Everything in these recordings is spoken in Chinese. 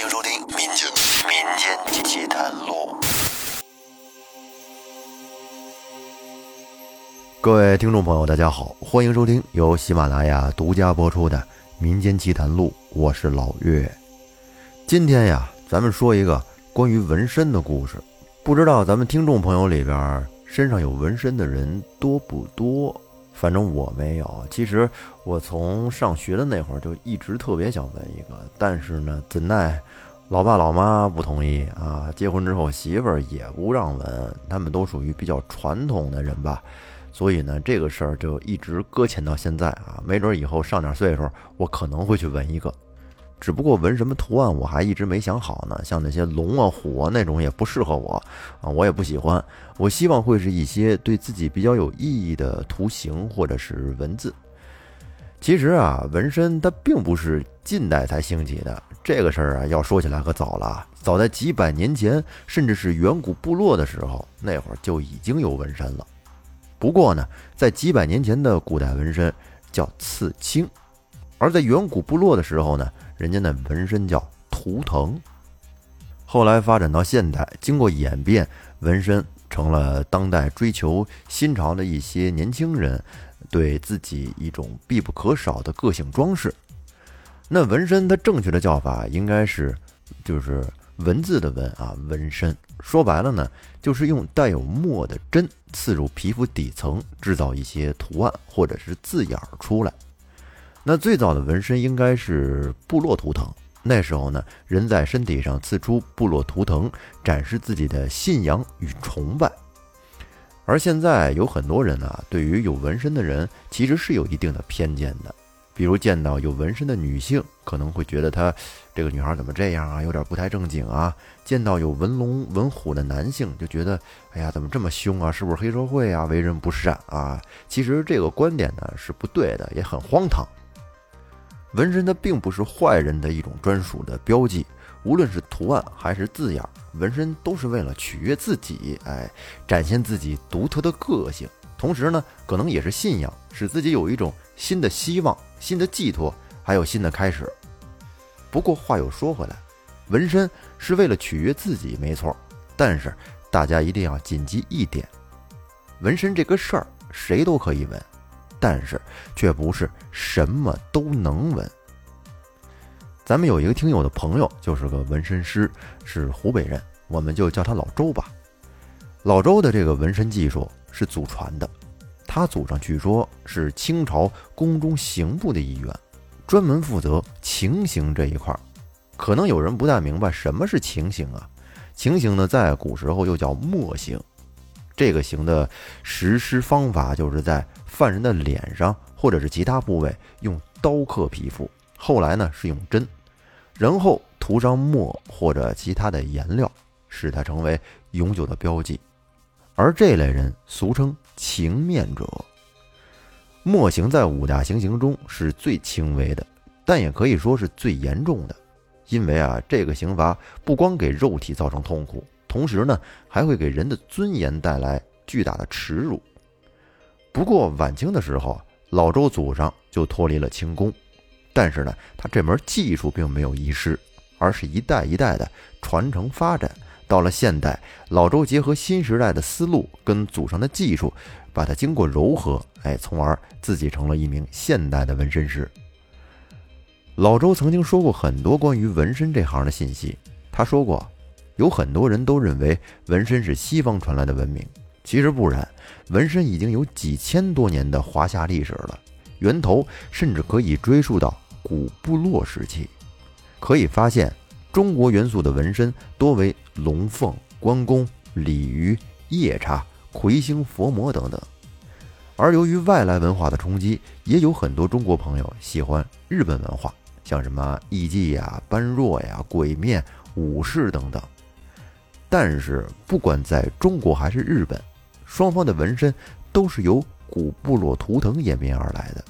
欢迎收听《民间民间奇谈录》。各位听众朋友，大家好，欢迎收听由喜马拉雅独家播出的《民间奇谈录》，我是老岳。今天呀，咱们说一个关于纹身的故事。不知道咱们听众朋友里边身上有纹身的人多不多？反正我没有。其实我从上学的那会儿就一直特别想纹一个，但是呢，怎奈老爸老妈不同意啊。结婚之后媳妇儿也不让纹，他们都属于比较传统的人吧。所以呢，这个事儿就一直搁浅到现在啊。没准以后上点岁数，我可能会去纹一个。只不过纹什么图案我还一直没想好呢，像那些龙啊虎啊那种也不适合我啊，我也不喜欢。我希望会是一些对自己比较有意义的图形或者是文字。其实啊，纹身它并不是近代才兴起的，这个事儿啊要说起来可早了，早在几百年前，甚至是远古部落的时候，那会儿就已经有纹身了。不过呢，在几百年前的古代纹身叫刺青，而在远古部落的时候呢。人家那纹身叫图腾，后来发展到现代，经过演变，纹身成了当代追求新潮的一些年轻人对自己一种必不可少的个性装饰。那纹身它正确的叫法应该是，就是文字的文啊，纹身。说白了呢，就是用带有墨的针刺入皮肤底层，制造一些图案或者是字眼儿出来。那最早的纹身应该是部落图腾。那时候呢，人在身体上刺出部落图腾，展示自己的信仰与崇拜。而现在有很多人啊，对于有纹身的人其实是有一定的偏见的。比如见到有纹身的女性，可能会觉得她这个女孩怎么这样啊，有点不太正经啊。见到有纹龙纹虎的男性，就觉得哎呀，怎么这么凶啊？是不是黑社会啊？为人不善啊？其实这个观点呢是不对的，也很荒唐。纹身它并不是坏人的一种专属的标记，无论是图案还是字眼，纹身都是为了取悦自己，哎，展现自己独特的个性。同时呢，可能也是信仰，使自己有一种新的希望、新的寄托，还有新的开始。不过话又说回来，纹身是为了取悦自己，没错。但是大家一定要谨记一点：纹身这个事儿，谁都可以纹。但是却不是什么都能纹。咱们有一个听友的朋友，就是个纹身师，是湖北人，我们就叫他老周吧。老周的这个纹身技术是祖传的，他祖上据说是清朝宫中刑部的一员，专门负责情形这一块儿。可能有人不太明白什么是情形啊？情形呢，在古时候又叫墨刑。这个刑的实施方法就是在犯人的脸上或者是其他部位用刀刻皮肤，后来呢是用针，然后涂上墨或者其他的颜料，使它成为永久的标记。而这类人俗称情面者。墨刑在五大行刑中是最轻微的，但也可以说是最严重的，因为啊这个刑罚不光给肉体造成痛苦。同时呢，还会给人的尊严带来巨大的耻辱。不过晚清的时候，老周祖上就脱离了清宫，但是呢，他这门技术并没有遗失，而是一代一代的传承发展。到了现代，老周结合新时代的思路跟祖上的技术，把它经过柔和，哎，从而自己成了一名现代的纹身师。老周曾经说过很多关于纹身这行的信息，他说过。有很多人都认为纹身是西方传来的文明，其实不然，纹身已经有几千多年的华夏历史了，源头甚至可以追溯到古部落时期。可以发现，中国元素的纹身多为龙凤、关公、鲤鱼、夜叉、魁星、佛魔等等。而由于外来文化的冲击，也有很多中国朋友喜欢日本文化，像什么艺伎呀、般若呀、鬼面、武士等等。但是，不管在中国还是日本，双方的纹身都是由古部落图腾演变而来的。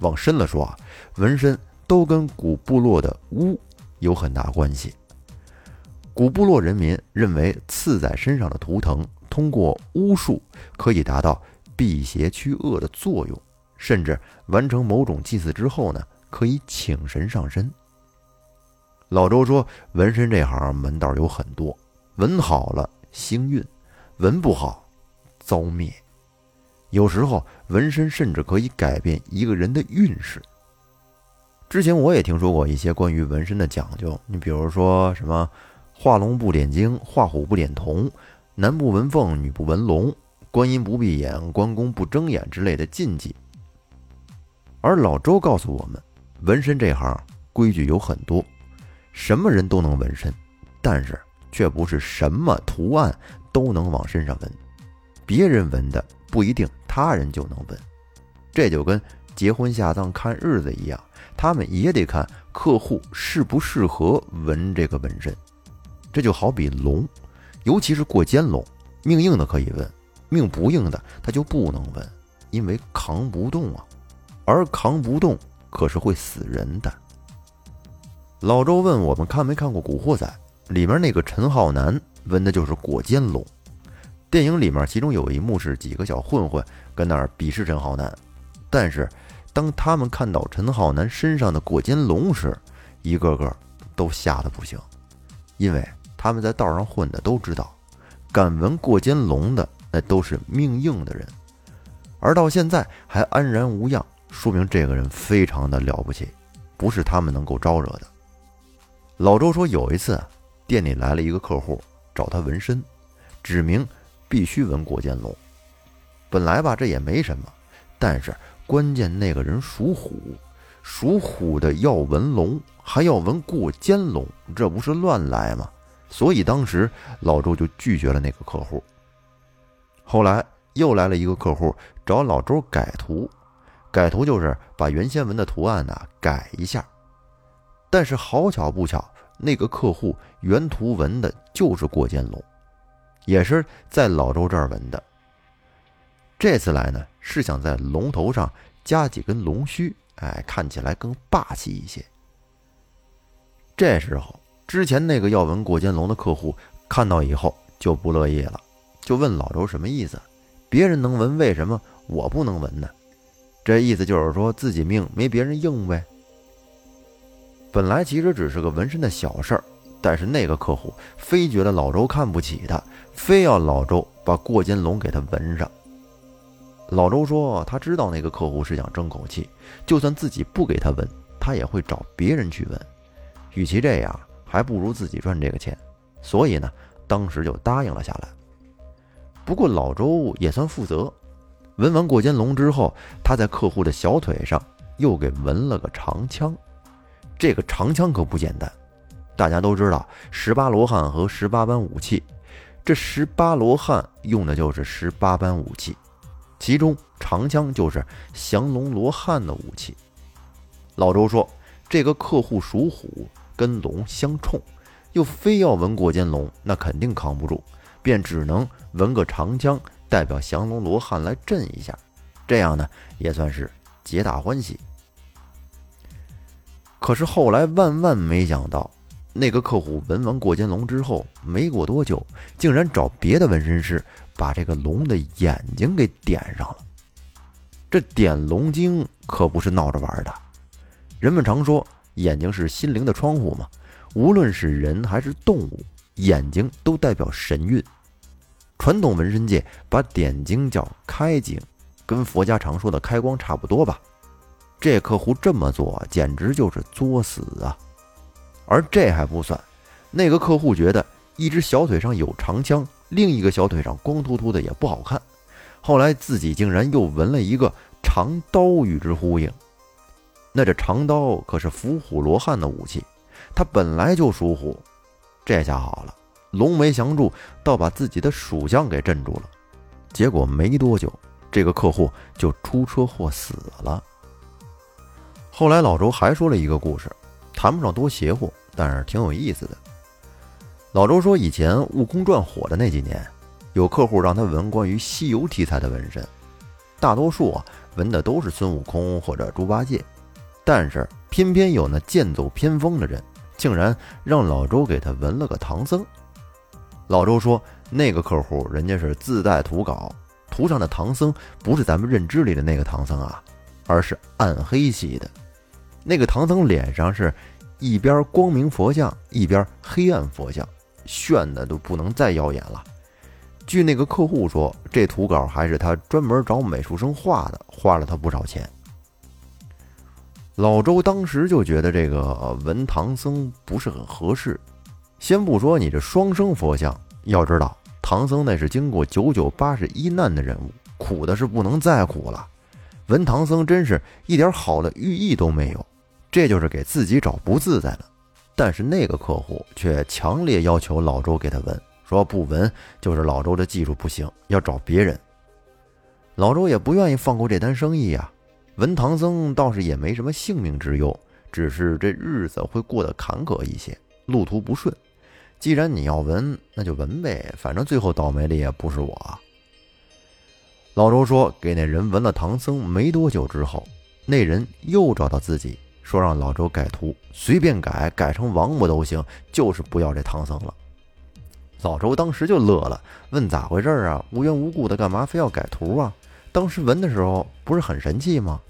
往深了说啊，纹身都跟古部落的巫有很大关系。古部落人民认为，刺在身上的图腾通过巫术可以达到辟邪驱恶的作用，甚至完成某种祭祀之后呢，可以请神上身。老周说，纹身这行门道有很多，纹好了兴运，纹不好遭灭。有时候纹身甚至可以改变一个人的运势。之前我也听说过一些关于纹身的讲究，你比如说什么画龙不点睛，画虎不点瞳，男不纹凤，女不纹龙，观音不闭眼，关公不睁眼之类的禁忌。而老周告诉我们，纹身这行规矩有很多。什么人都能纹身，但是却不是什么图案都能往身上纹。别人纹的不一定他人就能纹，这就跟结婚下葬看日子一样，他们也得看客户适不适合纹这个纹身。这就好比龙，尤其是过肩龙，命硬的可以纹，命不硬的他就不能纹，因为扛不动啊，而扛不动可是会死人的。老周问我们看没看过《古惑仔》，里面那个陈浩南纹的就是过肩龙。电影里面其中有一幕是几个小混混跟那儿鄙视陈浩南，但是当他们看到陈浩南身上的过肩龙时，一个个都吓得不行，因为他们在道上混的都知道，敢纹过肩龙的那都是命硬的人，而到现在还安然无恙，说明这个人非常的了不起，不是他们能够招惹的。老周说，有一次店里来了一个客户找他纹身，指明必须纹过肩龙。本来吧，这也没什么，但是关键那个人属虎，属虎的要纹龙，还要纹过肩龙，这不是乱来吗？所以当时老周就拒绝了那个客户。后来又来了一个客户找老周改图，改图就是把原先纹的图案呢改一下。但是好巧不巧，那个客户原图纹的就是过肩龙，也是在老周这儿纹的。这次来呢，是想在龙头上加几根龙须，哎，看起来更霸气一些。这时候，之前那个要纹过肩龙的客户看到以后就不乐意了，就问老周什么意思？别人能纹，为什么我不能纹呢？这意思就是说自己命没别人硬呗。本来其实只是个纹身的小事儿，但是那个客户非觉得老周看不起他，非要老周把过肩龙给他纹上。老周说他知道那个客户是想争口气，就算自己不给他纹，他也会找别人去纹。与其这样，还不如自己赚这个钱。所以呢，当时就答应了下来。不过老周也算负责，纹完过肩龙之后，他在客户的小腿上又给纹了个长枪。这个长枪可不简单，大家都知道十八罗汉和十八般武器，这十八罗汉用的就是十八般武器，其中长枪就是降龙罗汉的武器。老周说，这个客户属虎，跟龙相冲，又非要纹过肩龙，那肯定扛不住，便只能纹个长枪，代表降龙罗汉来镇一下，这样呢也算是皆大欢喜。可是后来万万没想到，那个客户纹完过肩龙之后，没过多久，竟然找别的纹身师把这个龙的眼睛给点上了。这点龙睛可不是闹着玩的。人们常说眼睛是心灵的窗户嘛，无论是人还是动物，眼睛都代表神韵。传统纹身界把点睛叫开睛，跟佛家常说的开光差不多吧。这客户这么做简直就是作死啊！而这还不算，那个客户觉得一只小腿上有长枪，另一个小腿上光秃秃的也不好看，后来自己竟然又纹了一个长刀与之呼应。那这长刀可是伏虎罗汉的武器，他本来就属虎，这下好了，龙没降住，倒把自己的属相给镇住了。结果没多久，这个客户就出车祸死了。后来老周还说了一个故事，谈不上多邪乎，但是挺有意思的。老周说，以前《悟空传》火的那几年，有客户让他纹关于西游题材的纹身，大多数啊纹的都是孙悟空或者猪八戒，但是偏偏有那剑走偏锋的人，竟然让老周给他纹了个唐僧。老周说，那个客户人家是自带图稿，图上的唐僧不是咱们认知里的那个唐僧啊，而是暗黑系的。那个唐僧脸上是一边光明佛像，一边黑暗佛像，炫的都不能再耀眼了。据那个客户说，这图稿还是他专门找美术生画的，花了他不少钱。老周当时就觉得这个文唐僧不是很合适。先不说你这双生佛像，要知道唐僧那是经过九九八十一难的人物，苦的是不能再苦了。文唐僧真是一点好的寓意都没有，这就是给自己找不自在了。但是那个客户却强烈要求老周给他纹，说不纹就是老周的技术不行，要找别人。老周也不愿意放过这单生意呀。纹唐僧倒是也没什么性命之忧，只是这日子会过得坎坷一些，路途不顺。既然你要纹，那就纹呗，反正最后倒霉的也不是我。老周说：“给那人纹了唐僧，没多久之后，那人又找到自己，说让老周改图，随便改，改成王八都行，就是不要这唐僧了。”老周当时就乐了，问咋回事啊？无缘无故的干嘛非要改图啊？当时纹的时候不是很神气吗？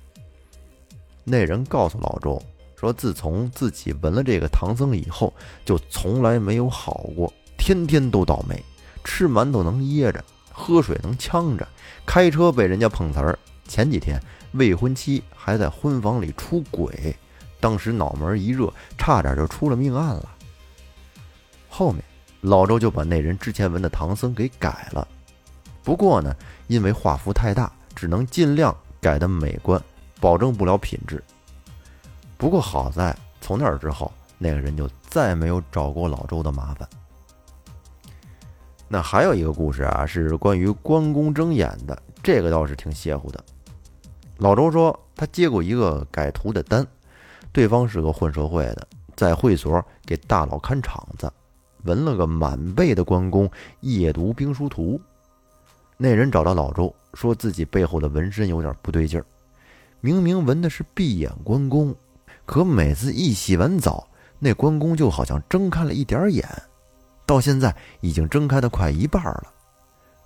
那人告诉老周说：“自从自己纹了这个唐僧以后，就从来没有好过，天天都倒霉。吃馒头能噎着，喝水能呛着，开车被人家碰瓷儿。前几天未婚妻还在婚房里出轨，当时脑门一热，差点就出了命案了。后面老周就把那人之前纹的唐僧给改了，不过呢，因为画幅太大，只能尽量改的美观。”保证不了品质。不过好在从那儿之后，那个人就再没有找过老周的麻烦。那还有一个故事啊，是关于关公睁眼的，这个倒是挺邪乎的。老周说他接过一个改图的单，对方是个混社会的，在会所给大佬看场子，纹了个满背的关公夜读兵书图。那人找到老周，说自己背后的纹身有点不对劲儿。明明纹的是闭眼关公，可每次一洗完澡，那关公就好像睁开了一点眼，到现在已经睁开的快一半了。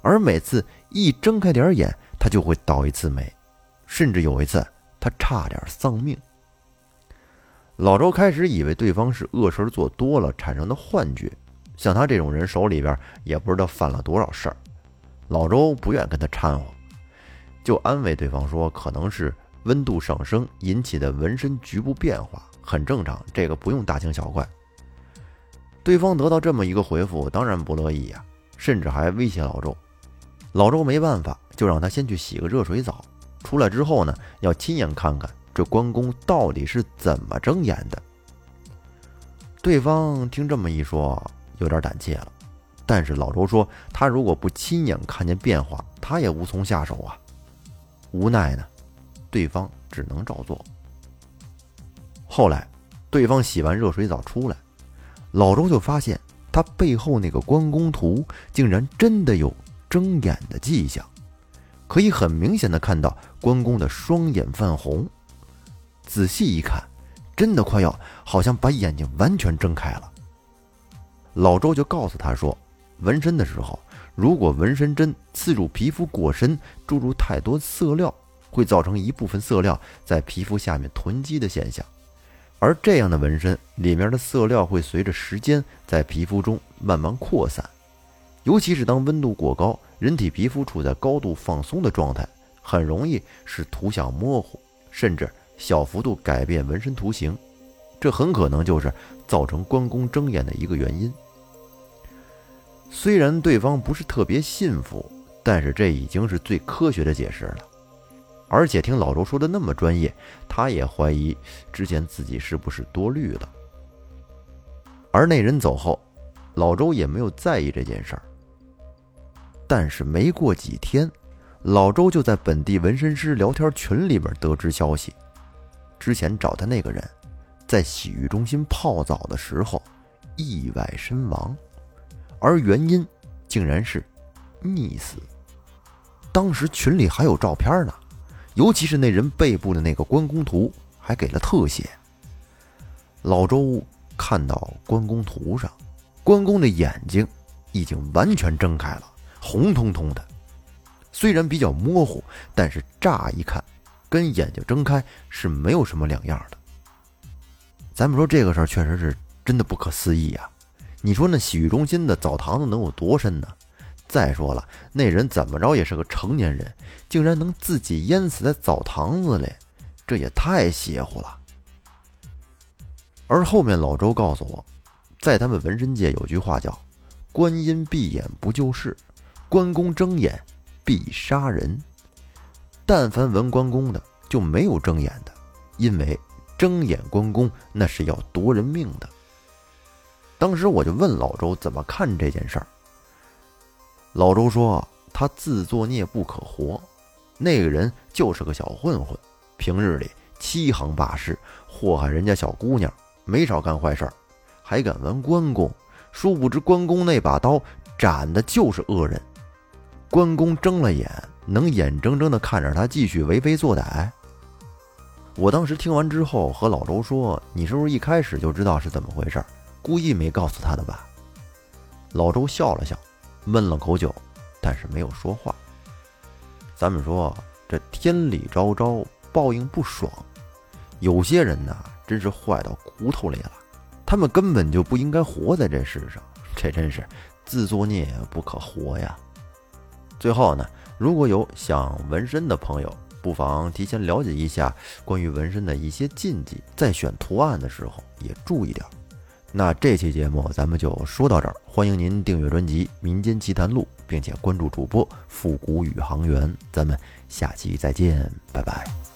而每次一睁开点眼，他就会倒一次霉，甚至有一次他差点丧命。老周开始以为对方是恶事做多了产生的幻觉，像他这种人手里边也不知道犯了多少事儿。老周不愿跟他掺和，就安慰对方说可能是。温度上升引起的纹身局部变化很正常，这个不用大惊小怪。对方得到这么一个回复，当然不乐意呀，甚至还威胁老周。老周没办法，就让他先去洗个热水澡，出来之后呢，要亲眼看看这关公到底是怎么睁眼的。对方听这么一说，有点胆怯了，但是老周说，他如果不亲眼看见变化，他也无从下手啊。无奈呢。对方只能照做。后来，对方洗完热水澡出来，老周就发现他背后那个关公图竟然真的有睁眼的迹象，可以很明显的看到关公的双眼泛红。仔细一看，真的快要好像把眼睛完全睁开了。老周就告诉他说，纹身的时候，如果纹身针刺入皮肤过深，注入太多色料。会造成一部分色料在皮肤下面囤积的现象，而这样的纹身里面的色料会随着时间在皮肤中慢慢扩散，尤其是当温度过高，人体皮肤处在高度放松的状态，很容易使图像模糊，甚至小幅度改变纹身图形，这很可能就是造成关公睁眼的一个原因。虽然对方不是特别信服，但是这已经是最科学的解释了。而且听老周说的那么专业，他也怀疑之前自己是不是多虑了。而那人走后，老周也没有在意这件事儿。但是没过几天，老周就在本地纹身师聊天群里边得知消息：之前找他那个人，在洗浴中心泡澡的时候意外身亡，而原因竟然是溺死。当时群里还有照片呢。尤其是那人背部的那个关公图，还给了特写。老周看到关公图上，关公的眼睛已经完全睁开了，红彤彤的。虽然比较模糊，但是乍一看，跟眼睛睁开是没有什么两样的。咱们说这个事儿确实是真的不可思议啊！你说那洗浴中心的澡堂子能有多深呢？再说了，那人怎么着也是个成年人，竟然能自己淹死在澡堂子里，这也太邪乎了。而后面老周告诉我，在他们纹身界有句话叫“观音闭眼不救世，关公睁眼必杀人”。但凡纹关公的，就没有睁眼的，因为。睁眼关公那是要夺人命的。当时我就问老周怎么看这件事儿。老周说他自作孽不可活，那个人就是个小混混，平日里欺行霸市，祸害人家小姑娘，没少干坏事儿，还敢玩关公。殊不知关公那把刀斩的就是恶人。关公睁了眼，能眼睁睁的看着他继续为非作歹？我当时听完之后，和老周说：“你是不是一开始就知道是怎么回事，故意没告诉他的吧？”老周笑了笑，闷了口酒，但是没有说话。咱们说这天理昭昭，报应不爽。有些人呐，真是坏到骨头里了，他们根本就不应该活在这世上，这真是自作孽不可活呀。最后呢，如果有想纹身的朋友，不妨提前了解一下关于纹身的一些禁忌，在选图案的时候也注意点。那这期节目咱们就说到这儿，欢迎您订阅专辑《民间奇谈录》，并且关注主播复古宇航员。咱们下期再见，拜拜。